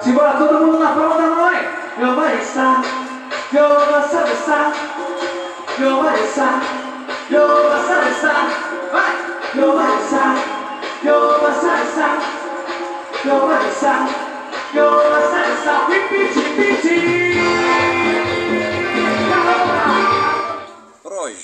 Simbora todo mundo na palma da mão. Eu vou estar, eu vou salvar, eu vou estar, eu vou salvar, vai, eu vou estar, eu vou salvar, eu vou estar, eu vou salvar, pipiti, pipiti.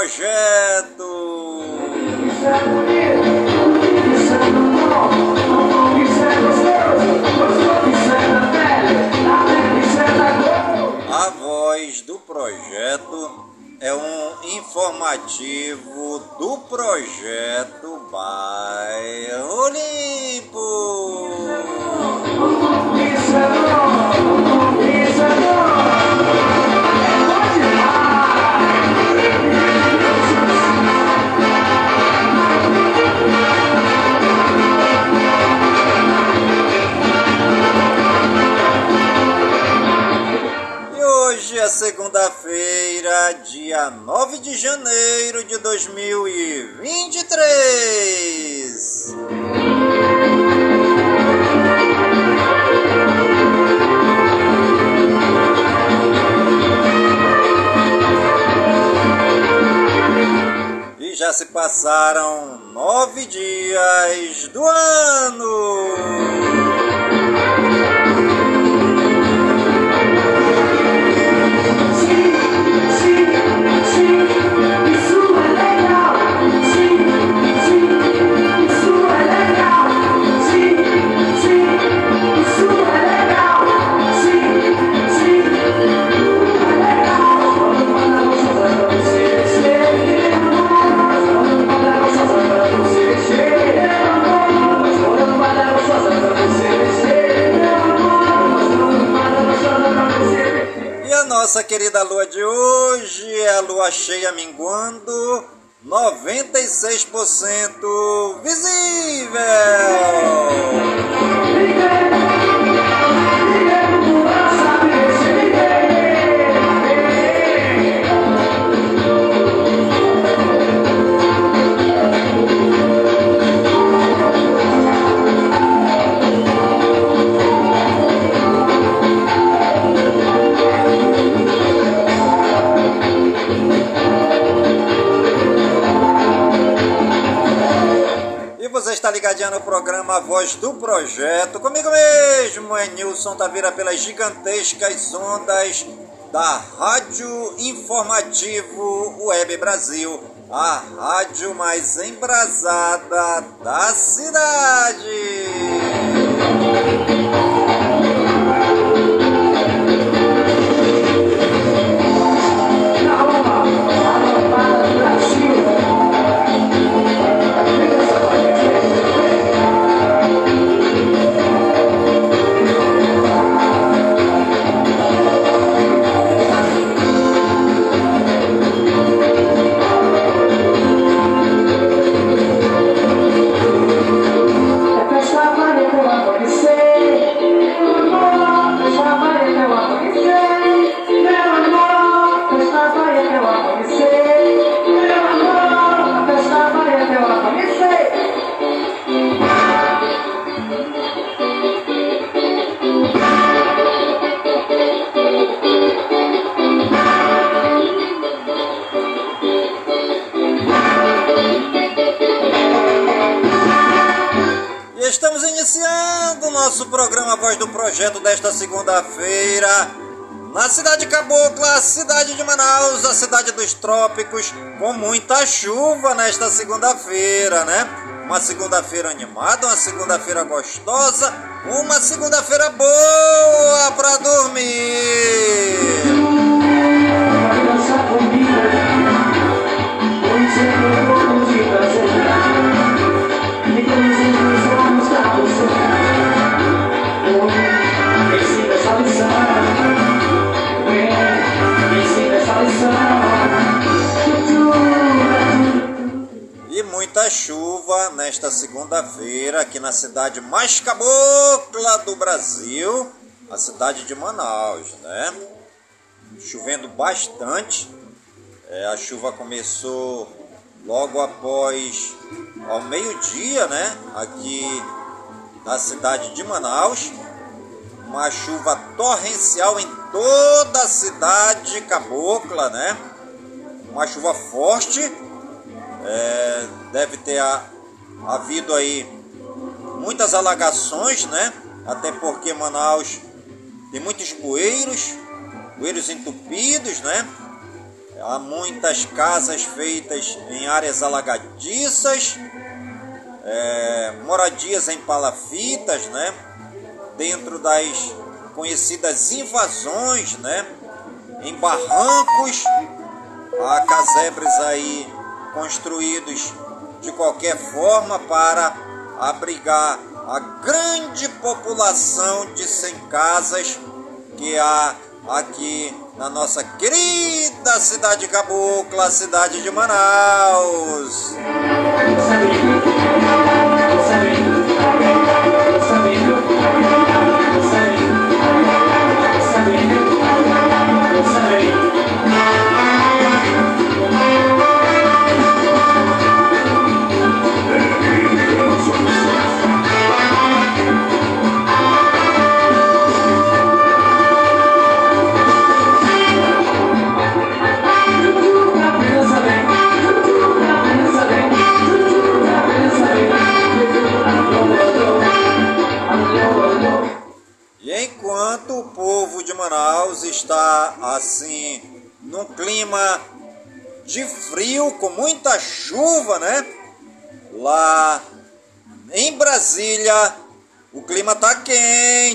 projeto. Isso é bonito, isso é isso é gostoso, isso é da pele, pele, isso é. A voz do projeto é um informativo do projeto Bairro Limpo. Isso é bom, hoje é segunda-feira, dia 9 de janeiro de 2023. E já se passaram nove dias do ano. Nossa querida lua de hoje é a lua cheia minguando, 96% visível. Você está ligadinho no programa Voz do Projeto. Comigo mesmo é Nilson Tavira pelas gigantescas ondas da Rádio Informativo Web Brasil, a rádio mais embrasada da cidade. Dos trópicos, com muita chuva nesta segunda-feira, né? Uma segunda-feira animada, uma segunda-feira gostosa, uma segunda-feira boa pra dormir. Nesta segunda-feira aqui na cidade mais cabocla do Brasil, a cidade de Manaus, né? Chovendo bastante. É, a chuva começou logo após ao meio-dia, né? Aqui na cidade de Manaus. Uma chuva torrencial em toda a cidade cabocla, né? Uma chuva forte é, deve ter a, havido aí muitas alagações, né? Até porque Manaus tem muitos bueiros, bueiros entupidos, né? Há muitas casas feitas em áreas alagadiças, é, moradias em palafitas, né? Dentro das conhecidas invasões, né? Em barrancos, há casebres aí construídos de qualquer forma para abrigar a grande população de sem casas que há aqui na nossa querida cidade cabocla, cidade de Manaus.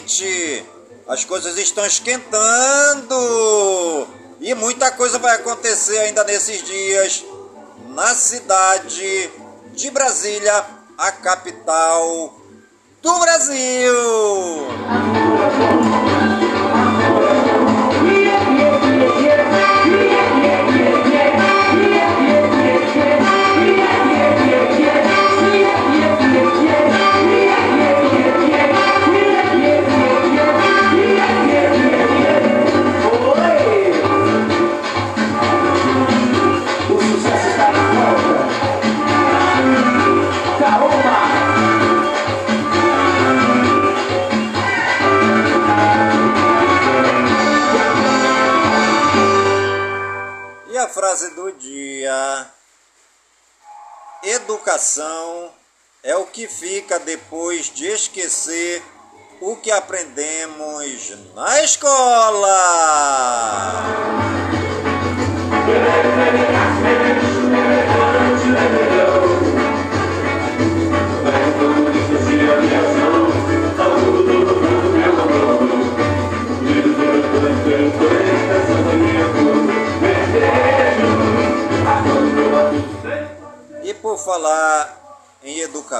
Quente, as coisas estão esquentando e muita coisa vai acontecer ainda nesses dias na cidade de Brasília, a capital do Brasil. Frase do dia: Educação é o que fica depois de esquecer o que aprendemos na escola.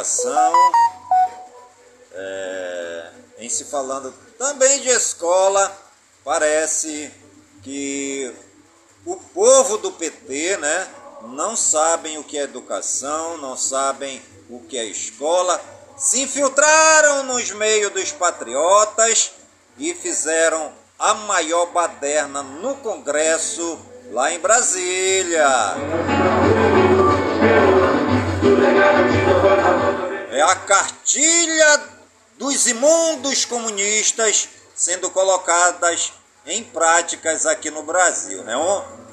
Educação, é, em se falando também de escola, parece que o povo do PT, né, não sabem o que é educação, não sabem o que é escola, se infiltraram nos meios dos patriotas e fizeram a maior baderna no Congresso lá em Brasília. É a cartilha dos imundos comunistas sendo colocadas em práticas aqui no Brasil. Né?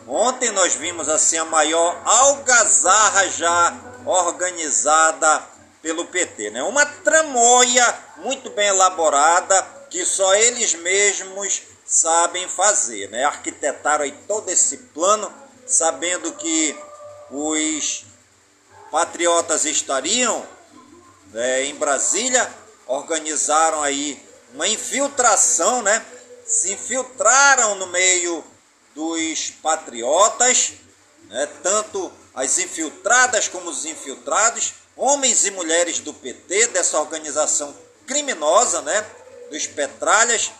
Ontem nós vimos assim a maior algazarra já organizada pelo PT. Né? Uma tramóia muito bem elaborada que só eles mesmos sabem fazer. Né? Arquitetaram aí todo esse plano sabendo que os patriotas estariam é, em Brasília, organizaram aí uma infiltração, né? Se infiltraram no meio dos patriotas, né? tanto as infiltradas como os infiltrados, homens e mulheres do PT, dessa organização criminosa, né? Dos Petralhas,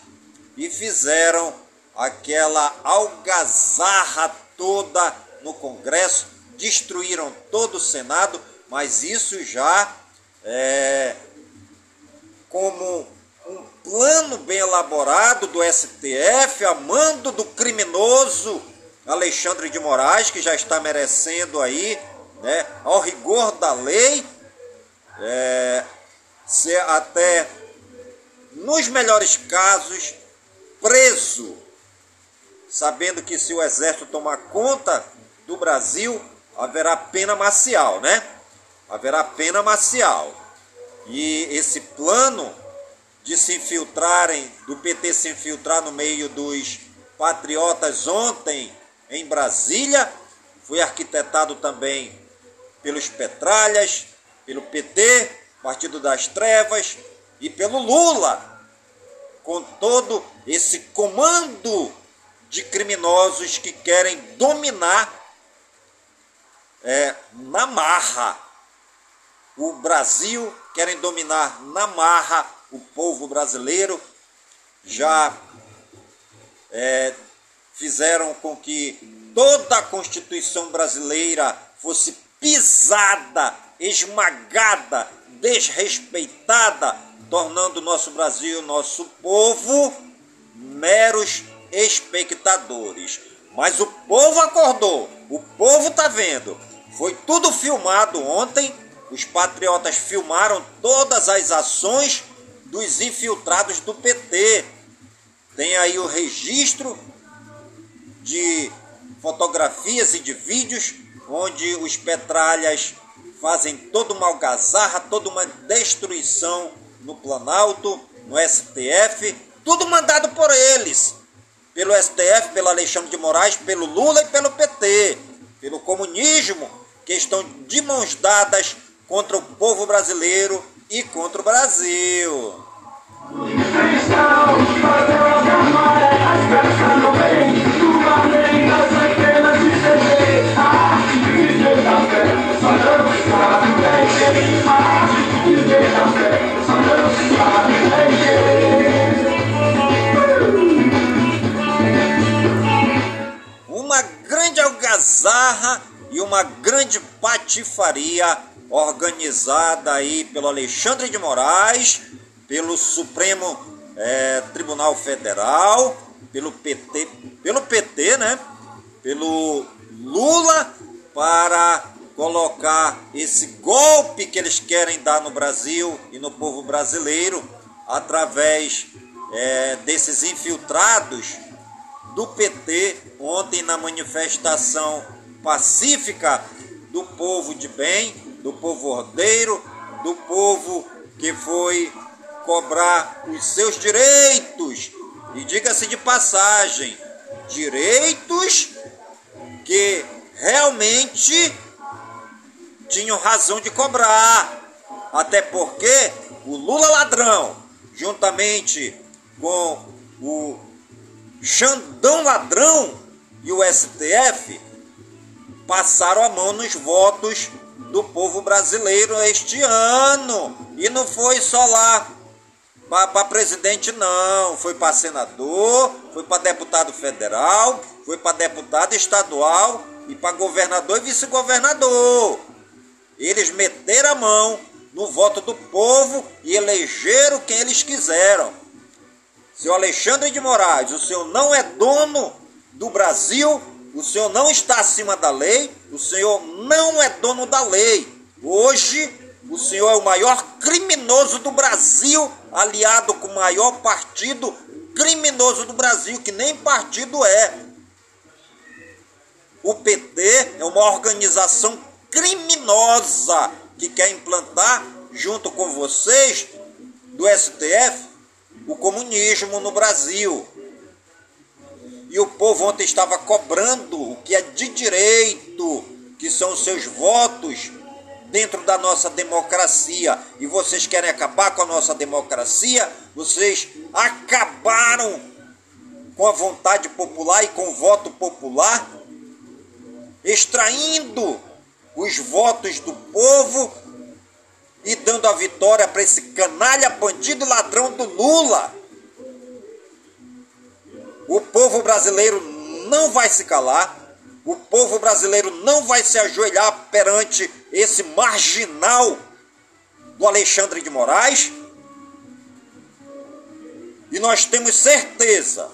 e fizeram aquela algazarra toda no Congresso, destruíram todo o Senado, mas isso já é como um plano bem elaborado do STF, a mando do criminoso Alexandre de Moraes, que já está merecendo aí, né, ao rigor da lei, é, ser até, nos melhores casos, preso, sabendo que se o exército tomar conta do Brasil, haverá pena marcial, né? Haverá pena marcial. E esse plano de se infiltrarem, do PT se infiltrar no meio dos patriotas ontem em Brasília, foi arquitetado também pelos Petralhas, pelo PT, Partido das Trevas, e pelo Lula, com todo esse comando de criminosos que querem dominar é, na marra o Brasil, querem dominar na marra o povo brasileiro, já é, fizeram com que toda a Constituição brasileira fosse pisada, esmagada, desrespeitada, tornando o nosso Brasil, nosso povo, meros espectadores. Mas o povo acordou, o povo está vendo. Foi tudo filmado ontem. Os patriotas filmaram todas as ações dos infiltrados do PT. Tem aí o registro de fotografias e de vídeos onde os petralhas fazem toda uma algazarra, toda uma destruição no Planalto, no STF, tudo mandado por eles, pelo STF, pelo Alexandre de Moraes, pelo Lula e pelo PT, pelo comunismo, que estão de mãos dadas contra o povo brasileiro e contra o Brasil. Uma grande algazarra e uma grande patifaria organizada aí pelo Alexandre de Moraes, pelo Supremo é, Tribunal Federal, pelo PT, pelo PT, né? Pelo Lula para colocar esse golpe que eles querem dar no Brasil e no povo brasileiro através é, desses infiltrados do PT ontem na manifestação pacífica do povo de bem, do povo ordeiro, do povo que foi cobrar os seus direitos. E diga-se de passagem, direitos que realmente tinham razão de cobrar. Até porque o Lula ladrão, juntamente com o Xandão ladrão e o STF, passaram a mão nos votos do povo brasileiro este ano. E não foi só lá para presidente, não. Foi para senador, foi para deputado federal, foi para deputado estadual e para governador e vice-governador. Eles meteram a mão no voto do povo e elegeram quem eles quiseram. Seu Alexandre de Moraes, o senhor não é dono do Brasil, o senhor não está acima da lei, o senhor não é dono da lei. Hoje, o senhor é o maior criminoso do Brasil, aliado com o maior partido criminoso do Brasil, que nem partido é. O PT é uma organização criminosa que quer implantar, junto com vocês, do STF, o comunismo no Brasil. E o povo ontem estava cobrando o que é de direito, que são os seus votos dentro da nossa democracia. E vocês querem acabar com a nossa democracia? Vocês acabaram com a vontade popular e com o voto popular, extraindo os votos do povo e dando a vitória para esse canalha, bandido e ladrão do Lula. O povo brasileiro não vai se calar. O povo brasileiro não vai se ajoelhar perante esse marginal do Alexandre de Moraes. E nós temos certeza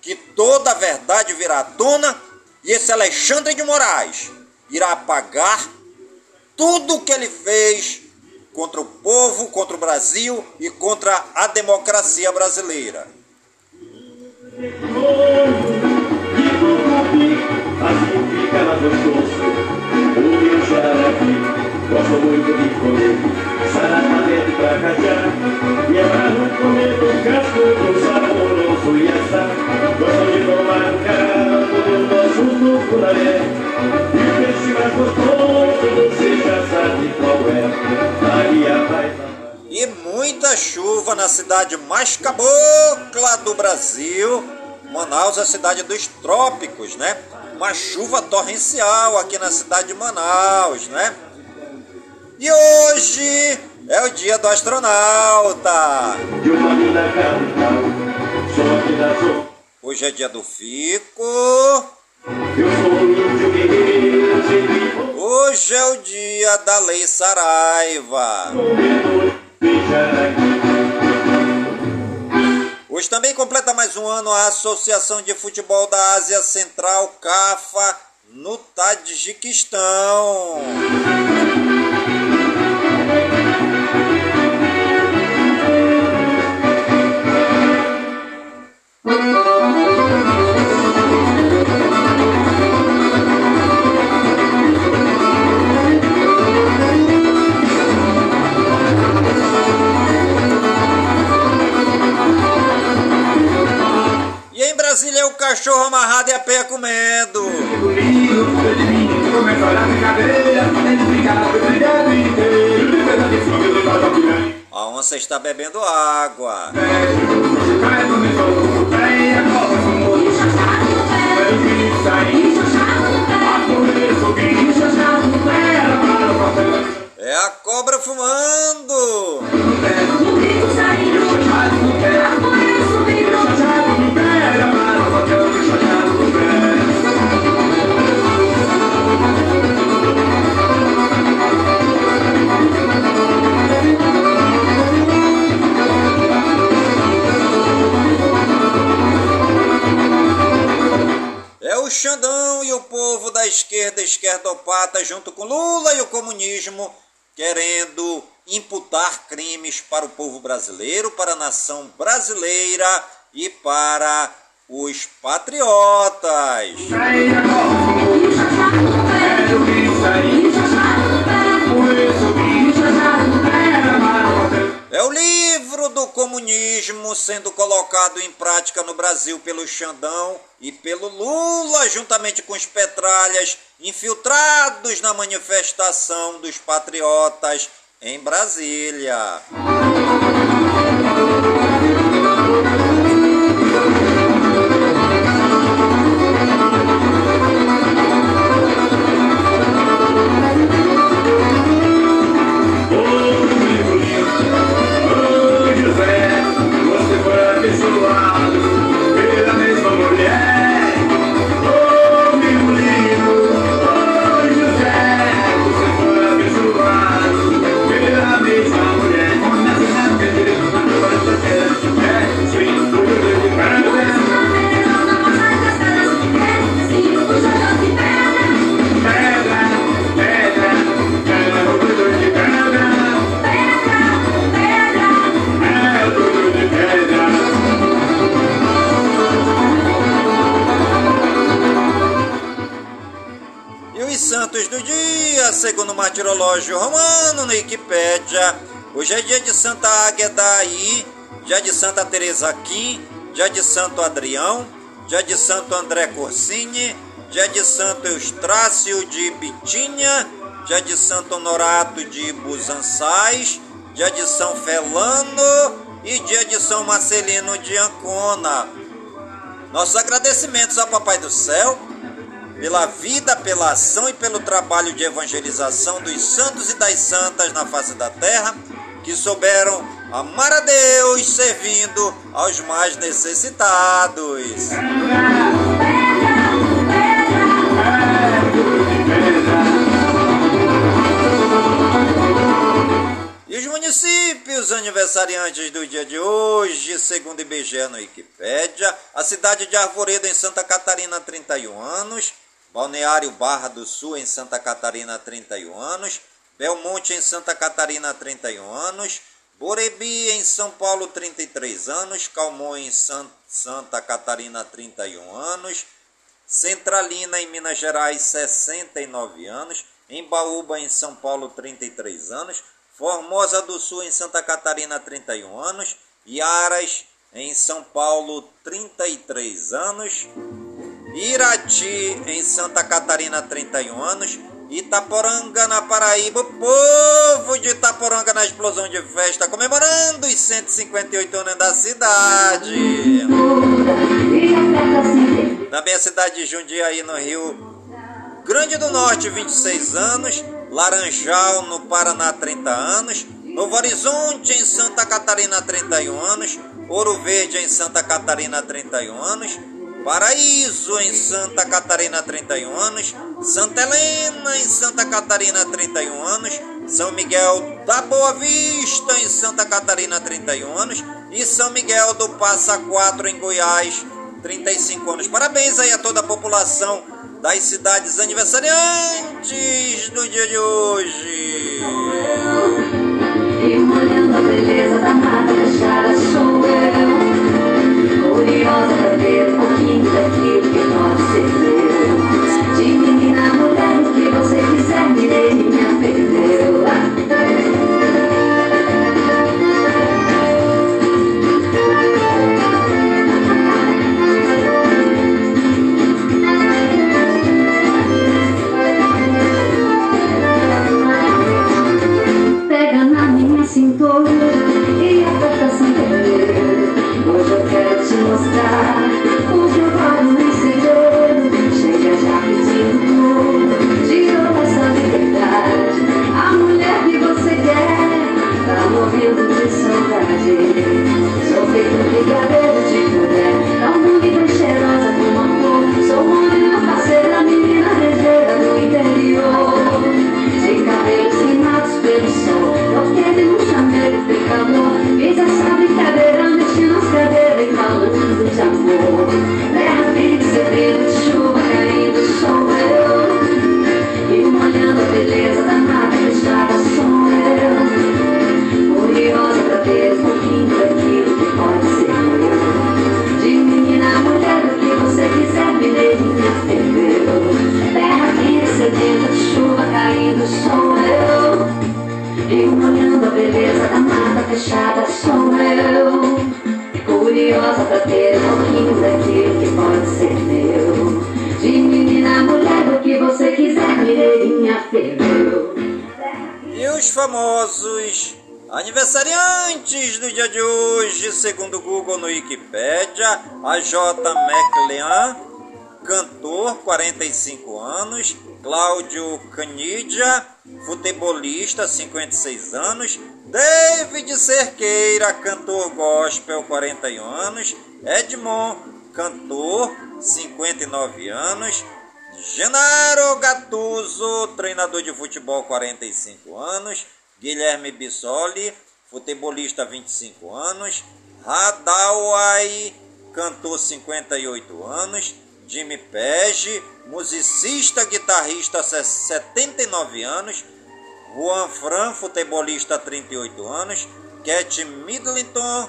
que toda a verdade virá à tona e esse Alexandre de Moraes irá pagar tudo o que ele fez contra o povo, contra o Brasil e contra a democracia brasileira. E o peixe mais gostoso você já sabe qual é. E muita chuva na cidade mais cabocla do Brasil. Manaus é a cidade dos trópicos, né? uma chuva torrencial aqui na cidade de Manaus, né? E hoje é o dia do astronauta. Hoje é dia do Fico. Hoje é o dia da Lei Saraiva. Hoje também completa mais um ano a Associação de Futebol da Ásia Central, CAFA, no Tadjiquistão. Pé comendo. A onça está bebendo água. É a cobra fumando. O comunismo, querendo imputar crimes para o povo brasileiro, para a nação brasileira e para os patriotas. É o livro do comunismo sendo colocado em prática no Brasil pelo Xandão e pelo Lula, juntamente com os petralhas infiltrados na manifestação dos patriotas em Brasília. O martirológio romano no Wikipédia, hoje é dia de Santa Águeda Aí, dia de Santa Teresa Aquim, dia de Santo Adrião, dia de Santo André Corsini, dia de Santo Eustrácio de Bitinha, dia de Santo Honorato de Busançais, dia de São Felano e dia de São Marcelino de Ancona. Nossos agradecimentos ao Papai do Céu pela vida, pela ação e pelo trabalho de evangelização dos santos e das santas na face da terra, que souberam amar a Deus servindo aos mais necessitados. E os municípios aniversariantes do dia de hoje, segundo IBGE no Wikipédia, a cidade de Arvoredo, em Santa Catarina, 31 anos, Balneário Barra do Sul, em Santa Catarina, 31 anos. Belmonte, em Santa Catarina, 31 anos. Borebi, em São Paulo, 33 anos. Calmon, em San Santa Catarina, 31 anos. Centralina, em Minas Gerais, 69 anos. Embaúba, em São Paulo, 33 anos. Formosa do Sul, em Santa Catarina, 31 anos. Iaras, em São Paulo, 33 anos. Irati, em Santa Catarina, 31 anos. Itaporanga, na Paraíba, o povo de Itaporanga na explosão de festa, comemorando os 158 anos da cidade. Também a cidade de Jundiaí, no Rio Grande do Norte, 26 anos. Laranjal, no Paraná, 30 anos. Novo Horizonte, em Santa Catarina, 31 anos. Ouro Verde, em Santa Catarina, 31 anos. Paraíso, em Santa Catarina, 31 anos. Santa Helena, em Santa Catarina, 31 anos. São Miguel da Boa Vista, em Santa Catarina, 31 anos. E São Miguel do Passa Quatro, em Goiás, 35 anos. Parabéns aí a toda a população das cidades aniversariantes do dia de hoje. E molhando a beleza da sou eu Curiosa cantor, 45 anos, Cláudio Canidia, futebolista, 56 anos, David Cerqueira, cantor gospel, 41 anos, Edmond, cantor, 59 anos, Genaro Gattuso, treinador de futebol, 45 anos, Guilherme Bissoli, futebolista, 25 anos, Radawai, cantor, 58 anos, Jimmy Page, musicista, guitarrista, 79 anos, Juan Fran, futebolista, 38 anos, Cat Middleton,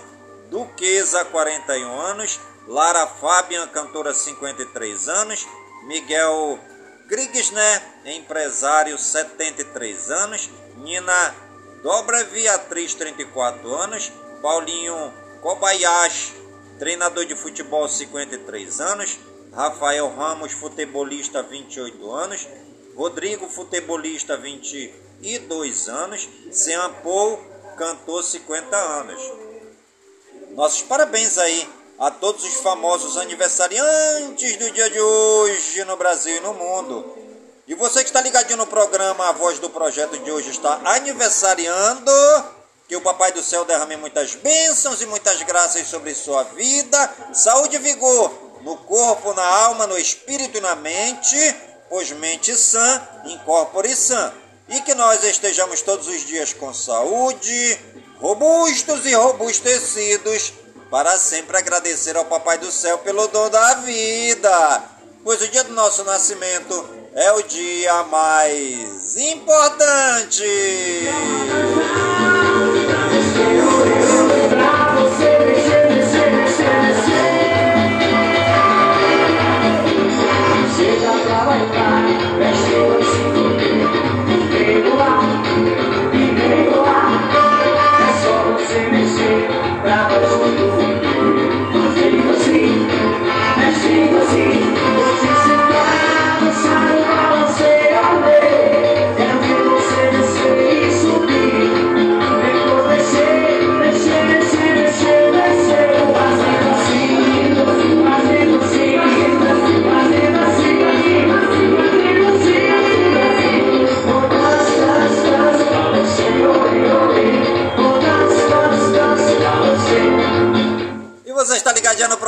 duquesa, 41 anos, Lara Fabian, cantora, 53 anos, Miguel Grigsner, empresário, 73 anos, Nina Dobrevi, atriz, 34 anos, Paulinho Kobayashi, treinador de futebol, 53 anos, Rafael Ramos, futebolista, 28 anos, Rodrigo, futebolista, 22 anos, Sean Paul, cantor, 50 anos. Nossos parabéns aí a todos os famosos aniversariantes do dia de hoje no Brasil e no mundo. E você que está ligadinho no programa A Voz do Projeto de hoje está aniversariando. Que o Papai do Céu derrame muitas bênçãos e muitas graças sobre sua vida, saúde e vigor no corpo, na alma, no espírito e na mente, pois mente sã, incorpore sã. E que nós estejamos todos os dias com saúde, robustos e robustecidos, para sempre agradecer ao Papai do Céu pelo dom da vida, pois o dia do nosso nascimento é o dia mais importante.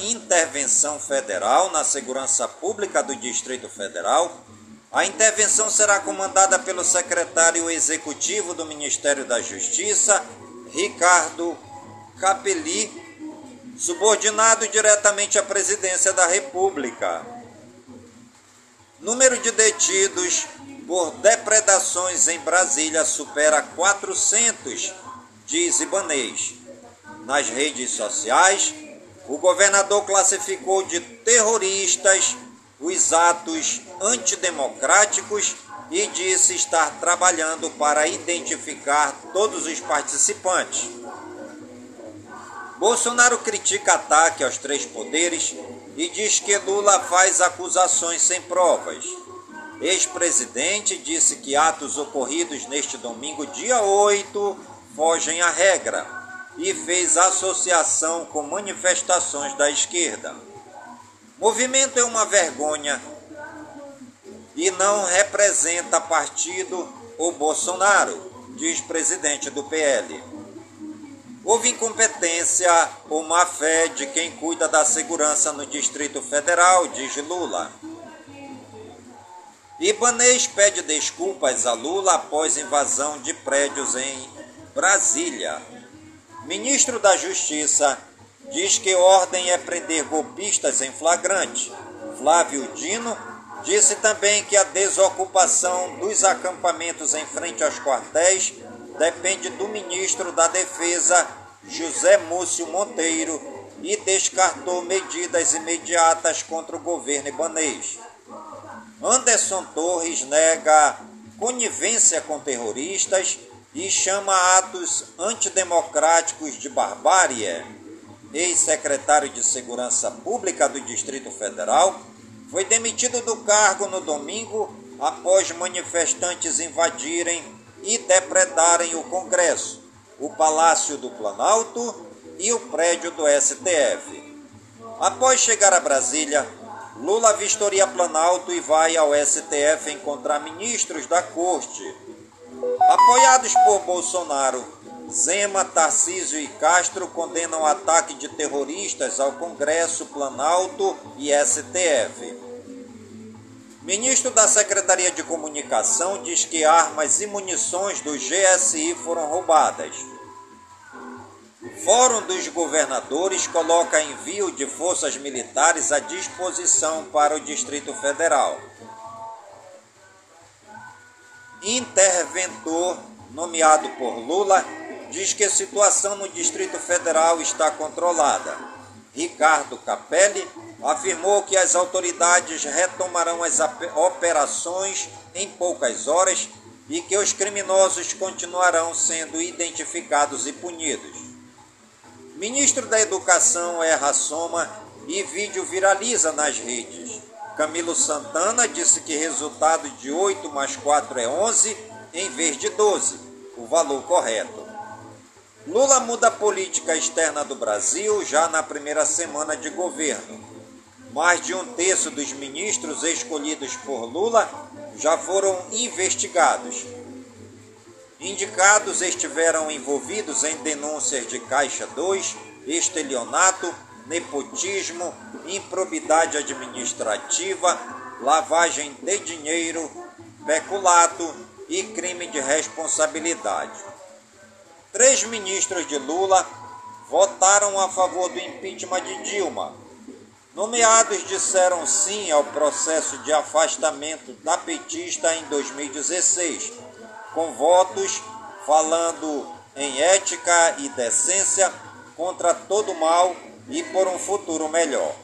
Intervenção federal na segurança pública do Distrito Federal. A intervenção será comandada pelo secretário executivo do Ministério da Justiça, Ricardo Capelli, subordinado diretamente à presidência da República. Número de detidos por depredações em Brasília supera 400, diz Ibanês. Nas redes sociais, o governador classificou de terroristas os atos antidemocráticos e disse estar trabalhando para identificar todos os participantes. Bolsonaro critica ataque aos três poderes e diz que Lula faz acusações sem provas. Ex-presidente disse que atos ocorridos neste domingo, dia 8, fogem à regra e fez associação com manifestações da esquerda. Movimento é uma vergonha e não representa partido ou Bolsonaro, diz presidente do PL. Houve incompetência ou má fé de quem cuida da segurança no Distrito Federal, diz Lula. Ibanês pede desculpas a Lula após invasão de prédios em Brasília. Ministro da Justiça diz que ordem é prender golpistas em flagrante. Flávio Dino disse também que a desocupação dos acampamentos em frente aos quartéis depende do ministro da Defesa, José Múcio Monteiro, e descartou medidas imediatas contra o governo ibanês. Anderson Torres nega conivência com terroristas e chama atos antidemocráticos de barbárie. Ex-secretário de Segurança Pública do Distrito Federal foi demitido do cargo no domingo após manifestantes invadirem e depredarem o Congresso, o Palácio do Planalto e o prédio do STF. Após chegar a Brasília, Lula vistoria Planalto e vai ao STF encontrar ministros da corte. Apoiados por Bolsonaro, Zema, Tarcísio e Castro condenam ataque de terroristas ao Congresso, Planalto e STF. Ministro da Secretaria de Comunicação diz que armas e munições do GSI foram roubadas. Fórum dos Governadores coloca envio de forças militares à disposição para o Distrito Federal. Interventor nomeado por Lula diz que a situação no Distrito Federal está controlada. Ricardo Capelli afirmou que as autoridades retomarão as operações em poucas horas e que os criminosos continuarão sendo identificados e punidos. Ministro da Educação erra soma e vídeo viraliza nas redes. Camilo Santana disse que resultado de 8 mais 4 é 11 em vez de 12, o valor correto. Lula muda a política externa do Brasil já na primeira semana de governo. Mais de um terço dos ministros escolhidos por Lula já foram investigados. Indicados estiveram envolvidos em denúncias de Caixa 2, estelionato, nepotismo, improbidade administrativa, lavagem de dinheiro, peculato e crime de responsabilidade. Três ministros de Lula votaram a favor do impeachment de Dilma. Nomeados disseram sim ao processo de afastamento da petista em 2016, com votos falando em ética e decência contra todo mal e por um futuro melhor.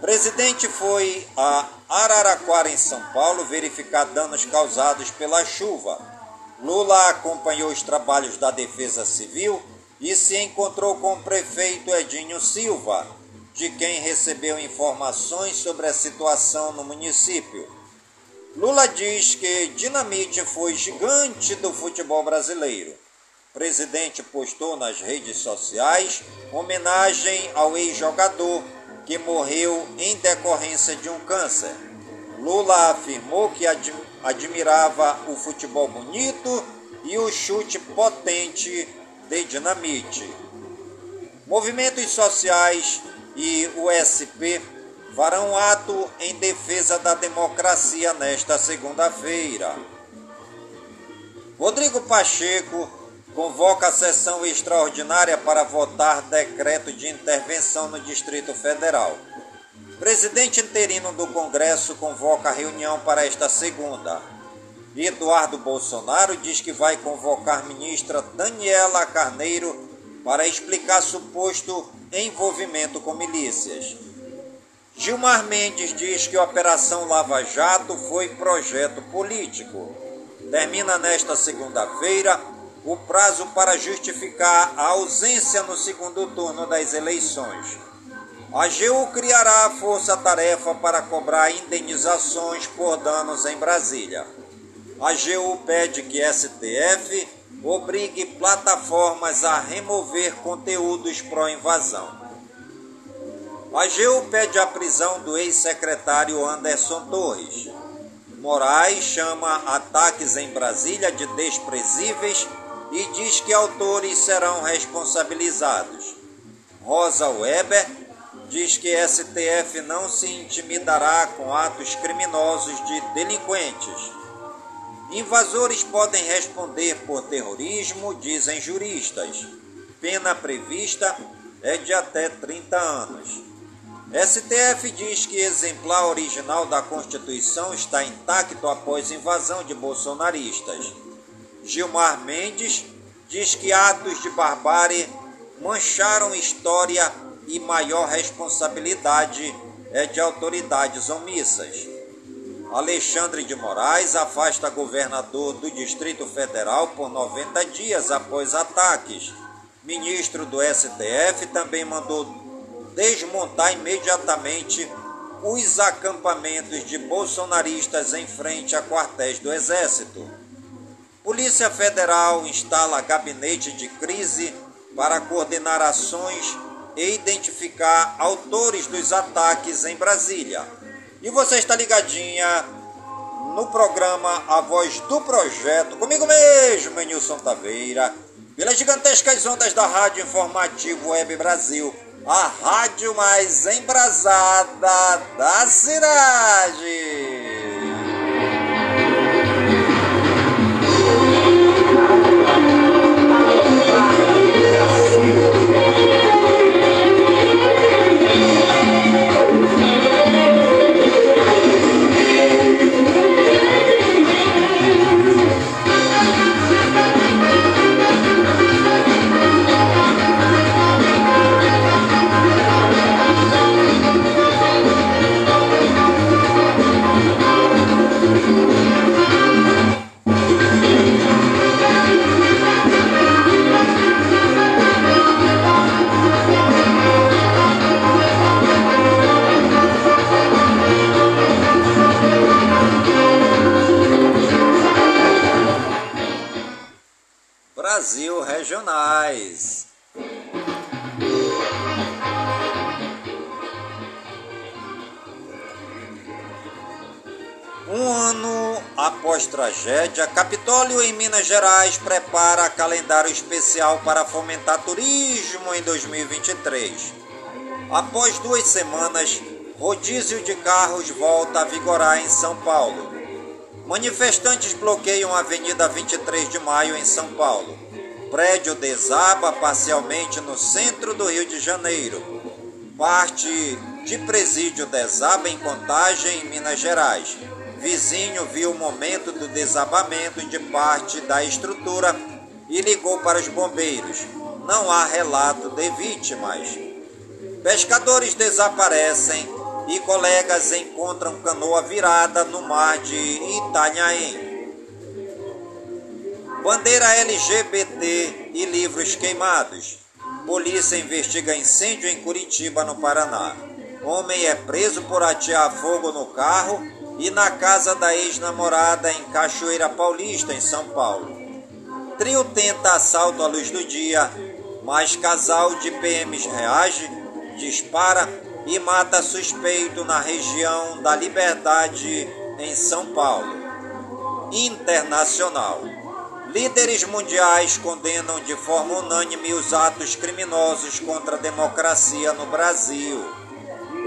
Presidente foi a Araraquara, em São Paulo, verificar danos causados pela chuva. Lula acompanhou os trabalhos da Defesa Civil e se encontrou com o prefeito Edinho Silva, de quem recebeu informações sobre a situação no município. Lula diz que Dinamite foi gigante do futebol brasileiro. Presidente postou nas redes sociais homenagem ao ex-jogador que morreu em decorrência de um câncer. Lula afirmou que ad admirava o futebol bonito e o chute potente de dinamite. Movimentos sociais e o SP farão ato em defesa da democracia nesta segunda-feira. Rodrigo Pacheco convoca a sessão extraordinária para votar decreto de intervenção no Distrito Federal. Presidente interino do Congresso convoca reunião para esta segunda. Eduardo Bolsonaro diz que vai convocar ministra Daniela Carneiro para explicar suposto envolvimento com milícias. Gilmar Mendes diz que a Operação Lava Jato foi projeto político. Termina nesta segunda-feira o prazo para justificar a ausência no segundo turno das eleições. A AGU criará a força-tarefa para cobrar indenizações por danos em Brasília. A AGU pede que STF obrigue plataformas a remover conteúdos pró-invasão. A AGU pede a prisão do ex-secretário Anderson Torres. Moraes chama ataques em Brasília de desprezíveis e diz que autores serão responsabilizados. Rosa Weber diz que STF não se intimidará com atos criminosos de delinquentes. Invasores podem responder por terrorismo, dizem juristas. Pena prevista é de até 30 anos. STF diz que exemplar original da Constituição está intacto após invasão de bolsonaristas. Gilmar Mendes diz que atos de barbárie mancharam história e maior responsabilidade é de autoridades omissas. Alexandre de Moraes afasta governador do Distrito Federal por 90 dias após ataques. Ministro do STF também mandou desmontar imediatamente os acampamentos de bolsonaristas em frente a quartéis do Exército. Polícia Federal instala gabinete de crise para coordenar ações e identificar autores dos ataques em Brasília. E você está ligadinha no programa A Voz do Projeto, comigo mesmo, Nilson Taveira, pelas gigantescas ondas da Rádio Informativo Web Brasil, a rádio mais embrasada da cidade. Brasil Regionais. Um ano após tragédia, Capitólio em Minas Gerais prepara calendário especial para fomentar turismo em 2023. Após duas semanas, rodízio de carros volta a vigorar em São Paulo. Manifestantes bloqueiam a Avenida 23 de Maio em São Paulo. Prédio desaba parcialmente no centro do Rio de Janeiro. Parte de presídio desaba em Contagem, em Minas Gerais. Vizinho viu o momento do desabamento de parte da estrutura e ligou para os bombeiros. Não há relato de vítimas. Pescadores desaparecem e colegas encontram canoa virada no mar de Itanhaém. Bandeira LGBT e livros queimados. Polícia investiga incêndio em Curitiba, no Paraná. Homem é preso por atear fogo no carro e na casa da ex-namorada em Cachoeira Paulista, em São Paulo. Trio tenta assalto à luz do dia, mas casal de PMs reage, dispara e mata suspeito na região da Liberdade, em São Paulo. Internacional. Líderes mundiais condenam de forma unânime os atos criminosos contra a democracia no Brasil.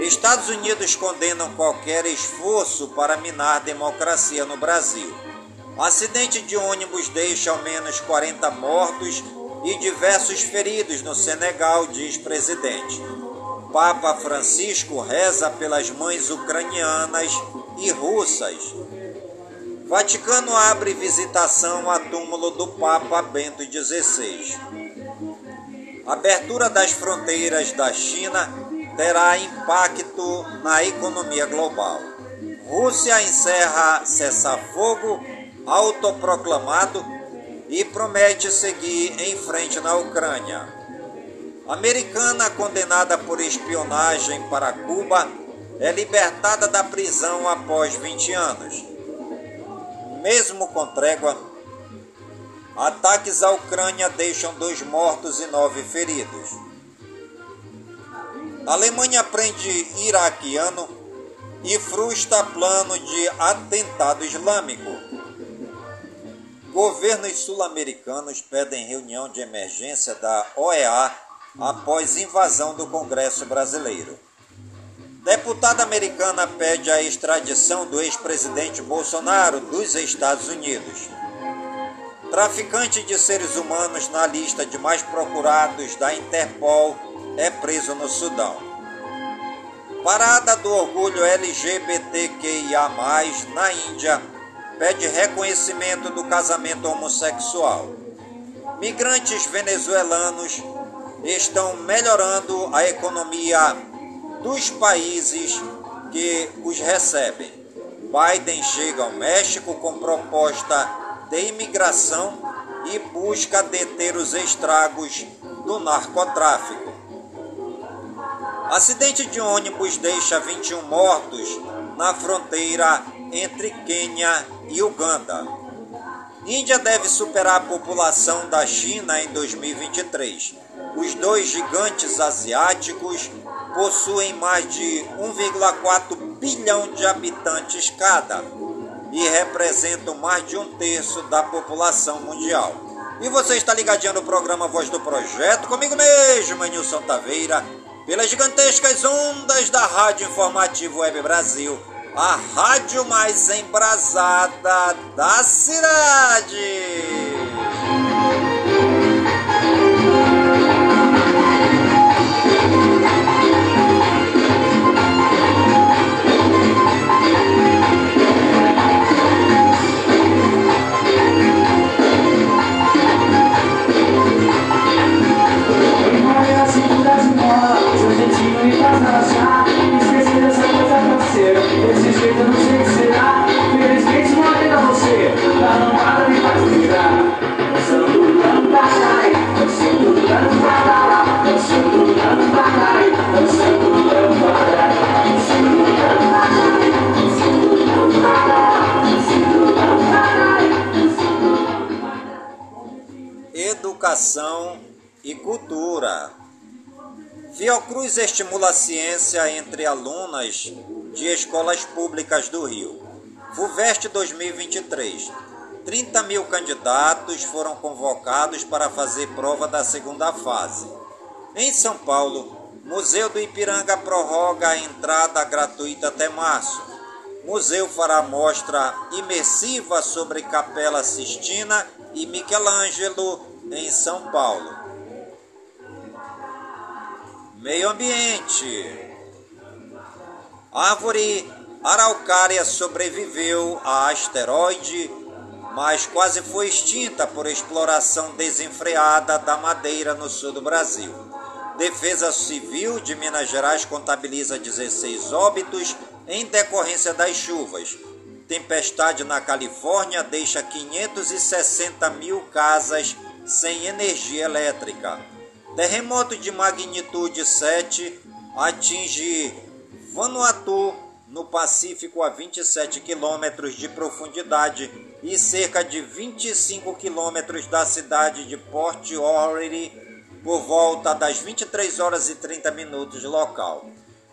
Estados Unidos condenam qualquer esforço para minar democracia no Brasil. Acidente de ônibus deixa ao menos 40 mortos e diversos feridos no Senegal, diz presidente. Papa Francisco reza pelas mães ucranianas e russas. Vaticano abre visitação a túmulo do Papa Bento XVI. Abertura das fronteiras da China terá impacto na economia global. Rússia encerra cessar-fogo autoproclamado e promete seguir em frente na Ucrânia. Americana condenada por espionagem para Cuba é libertada da prisão após 20 anos. Mesmo com trégua, ataques à Ucrânia deixam dois mortos e nove feridos. Alemanha prende iraquiano e frustra plano de atentado islâmico. Governos sul-americanos pedem reunião de emergência da OEA após invasão do Congresso brasileiro. Deputada americana pede a extradição do ex-presidente Bolsonaro dos Estados Unidos. Traficante de seres humanos na lista de mais procurados da Interpol é preso no Sudão. Parada do orgulho LGBTQIA, na Índia, pede reconhecimento do casamento homossexual. Migrantes venezuelanos estão melhorando a economia dos países que os recebem. Biden chega ao México com proposta de imigração e busca deter os estragos do narcotráfico. Acidente de ônibus deixa 21 mortos na fronteira entre Quênia e Uganda. Índia deve superar a população da China em 2023. Os dois gigantes asiáticos possuem mais de 1,4 bilhão de habitantes cada e representam mais de um terço da população mundial. E você está ligadinho no programa Voz do Projeto, comigo mesmo, Nilson Taveira, pelas gigantescas ondas da Rádio Informativo Web Brasil, a rádio mais embrasada da cidade. Educação e cultura. Fiocruz estimula a ciência entre alunas de escolas públicas do Rio. FUVEST 2023. 30 mil candidatos foram convocados para fazer prova da segunda fase. Em São Paulo, Museu do Ipiranga prorroga a entrada gratuita até março. Museu fará mostra imersiva sobre Capela Sistina e Michelangelo em São Paulo. Meio ambiente. Árvore araucária sobreviveu a asteroide, mas quase foi extinta por exploração desenfreada da madeira no sul do Brasil. Defesa Civil de Minas Gerais contabiliza 16 óbitos em decorrência das chuvas. Tempestade na Califórnia deixa 560 mil casas sem energia elétrica. Terremoto de magnitude 7 atinge Vanuatu, no Pacífico, a 27 quilômetros de profundidade e cerca de 25 quilômetros da cidade de Port Orrery, por volta das 23 horas e 30 minutos local.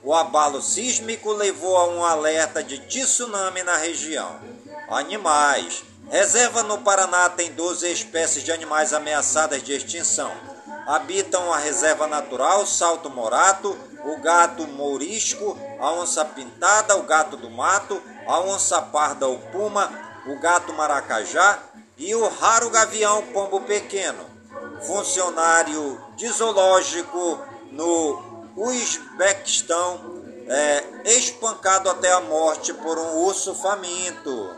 O abalo sísmico levou a um alerta de tsunami na região. Animais. Reserva no Paraná tem 12 espécies de animais ameaçadas de extinção. Habitam a reserva natural Salto Morato, o gato mourisco, a onça pintada, o gato do mato, a onça parda ou puma, o gato maracajá e o raro gavião pombo pequeno. Funcionário de zoológico no Uzbequistão é espancado até a morte por um urso faminto.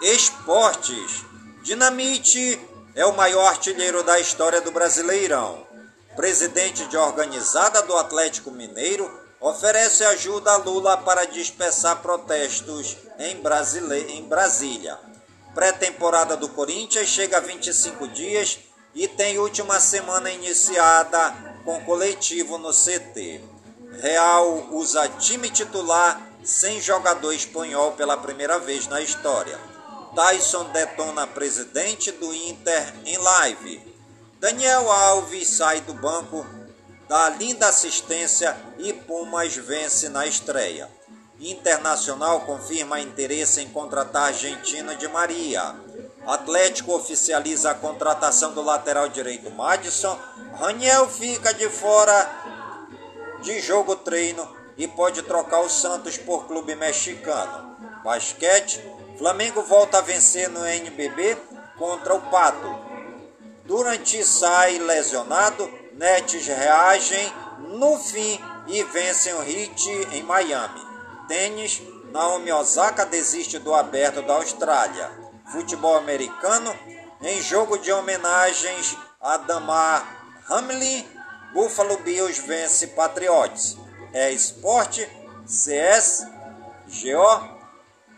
Esportes. Dinamite é o maior artilheiro da história do Brasileirão. Presidente de organizada do Atlético Mineiro oferece ajuda a Lula para dispersar protestos em, Brasile... em Brasília. Pré-temporada do Corinthians chega a 25 dias e tem última semana iniciada com coletivo no CT. Real usa time titular sem jogador espanhol pela primeira vez na história. Tyson detona presidente do Inter em live. Daniel Alves sai do banco, dá linda assistência e Pumas vence na estreia. Internacional confirma interesse em contratar argentino de Maria. Atlético oficializa a contratação do lateral direito Madison. Raniel fica de fora de jogo treino e pode trocar o Santos por clube mexicano. Basquete, Flamengo volta a vencer no NBB contra o Pato. Durante sai lesionado, Nets reagem no fim e vencem o Heat em Miami. Tênis, Naomi Osaka desiste do aberto da Austrália. Futebol americano, em jogo de homenagens a Damar Hamlin, Buffalo Bills vence Patriots. É esporte, CS, Geo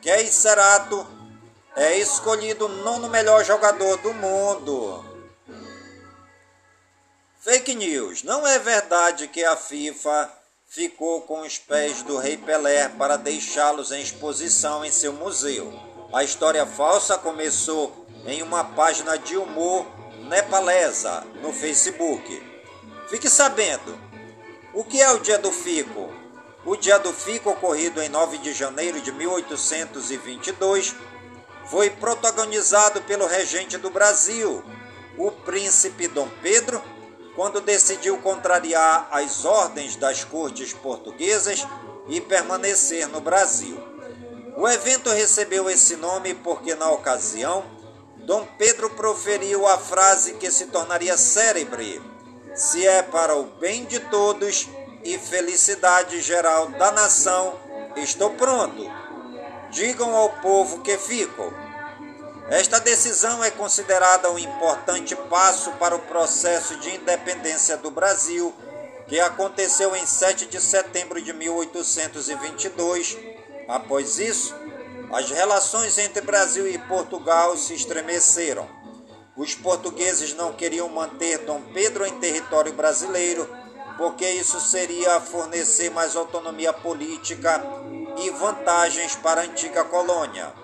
Keiserato é escolhido nono melhor jogador do mundo. Fake news. Não é verdade que a FIFA ficou com os pés do rei Pelé para deixá-los em exposição em seu museu. A história falsa começou em uma página de humor nepalesa no Facebook. Fique sabendo, o que é o Dia do Fico? O Dia do Fico, ocorrido em 9 de janeiro de 1822, foi protagonizado pelo regente do Brasil, o príncipe Dom Pedro, quando decidiu contrariar as ordens das cortes portuguesas e permanecer no Brasil. O evento recebeu esse nome porque, na ocasião, Dom Pedro proferiu a frase que se tornaria célebre: Se é para o bem de todos e felicidade geral da nação, estou pronto. Digam ao povo que fico. Esta decisão é considerada um importante passo para o processo de independência do Brasil, que aconteceu em 7 de setembro de 1822. Após isso, as relações entre Brasil e Portugal se estremeceram. Os portugueses não queriam manter Dom Pedro em território brasileiro, porque isso seria fornecer mais autonomia política e vantagens para a antiga colônia.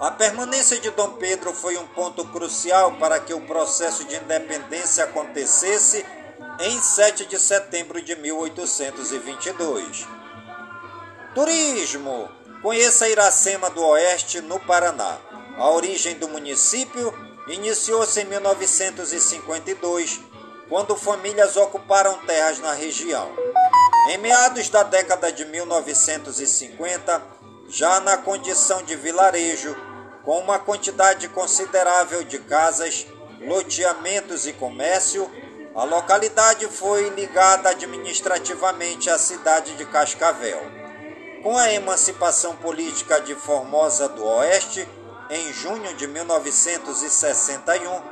A permanência de Dom Pedro foi um ponto crucial para que o processo de independência acontecesse em 7 de setembro de 1822. Turismo. Conheça Iracema do Oeste, no Paraná. A origem do município iniciou-se em 1952, quando famílias ocuparam terras na região. Em meados da década de 1950, já na condição de vilarejo, com uma quantidade considerável de casas, loteamentos e comércio, a localidade foi ligada administrativamente à cidade de Cascavel. Com a emancipação política de Formosa do Oeste, em junho de 1961,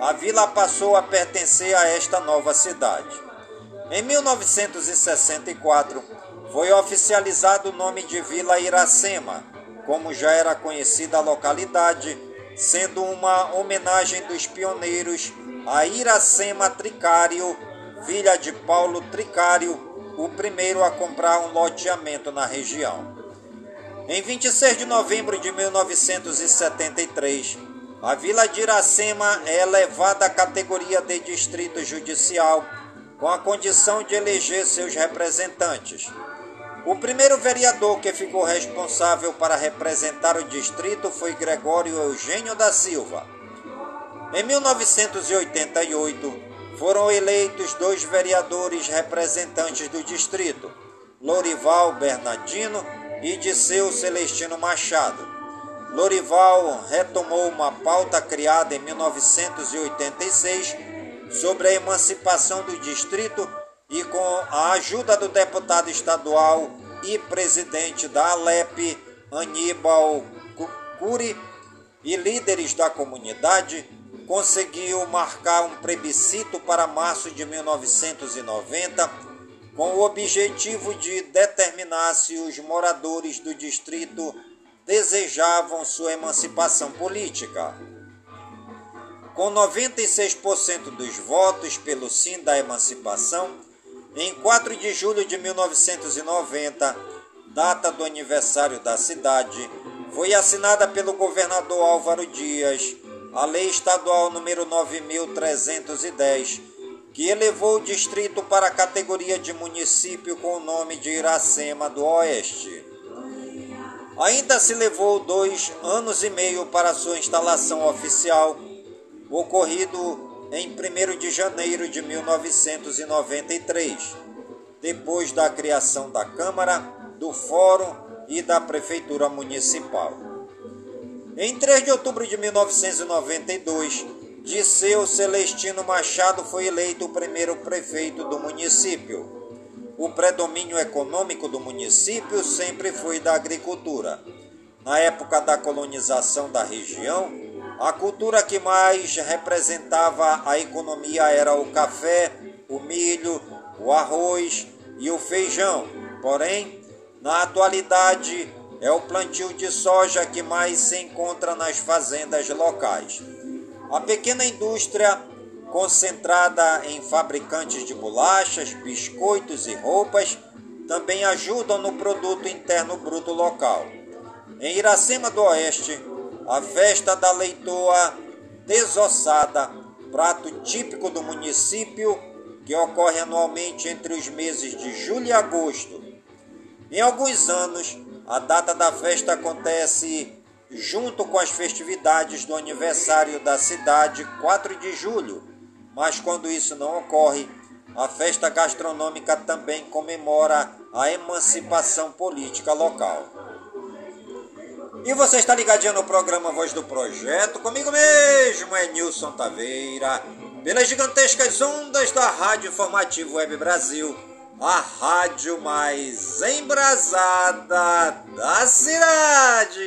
a vila passou a pertencer a esta nova cidade. Em 1964, foi oficializado o nome de Vila Iracema, como já era conhecida a localidade, sendo uma homenagem dos pioneiros a Iracema Tricário, filha de Paulo Tricário, o primeiro a comprar um loteamento na região. Em 26 de novembro de 1973, a Vila de Iracema é elevada à categoria de distrito judicial, com a condição de eleger seus representantes. O primeiro vereador que ficou responsável para representar o distrito foi Gregório Eugênio da Silva. Em 1988, foram eleitos dois vereadores representantes do distrito, Lorival Bernardino e Disseu Celestino Machado. Lorival retomou uma pauta criada em 1986 sobre a emancipação do distrito e com a ajuda do deputado estadual e presidente da Alep, Aníbal Curi, e líderes da comunidade, conseguiu marcar um plebiscito para março de 1990, com o objetivo de determinar se os moradores do distrito desejavam sua emancipação política. Com 96% dos votos pelo sim da emancipação, em 4 de julho de 1990, data do aniversário da cidade, foi assinada pelo governador Álvaro Dias a Lei Estadual número 9310, que elevou o distrito para a categoria de município com o nome de Iracema do Oeste. Ainda se levou dois anos e meio para sua instalação oficial, ocorrido em 1 de janeiro de 1993, depois da criação da Câmara, do Fórum e da Prefeitura Municipal. Em 3 de outubro de 1992, Disseu Celestino Machado foi eleito o primeiro prefeito do município. O predomínio econômico do município sempre foi da agricultura. Na época da colonização da região, a cultura que mais representava a economia era o café, o milho, o arroz e o feijão. Porém, Na atualidade, é o plantio de soja que mais se encontra nas fazendas locais. A pequena indústria, concentrada em fabricantes de bolachas, biscoitos e roupas, também ajudam no produto interno bruto local. Em Iracema do Oeste, a festa da leitoa desossada, prato típico do município, que ocorre anualmente entre os meses de julho e agosto. Em alguns anos, a data da festa acontece junto com as festividades do aniversário da cidade, 4 de julho. Mas quando isso não ocorre, a festa gastronômica também comemora a emancipação política local. E você está ligadinho no programa Voz do Projeto, comigo mesmo é Nilson Taveira, pelas gigantescas ondas da Rádio Informativo Web Brasil, a rádio mais embrasada da cidade.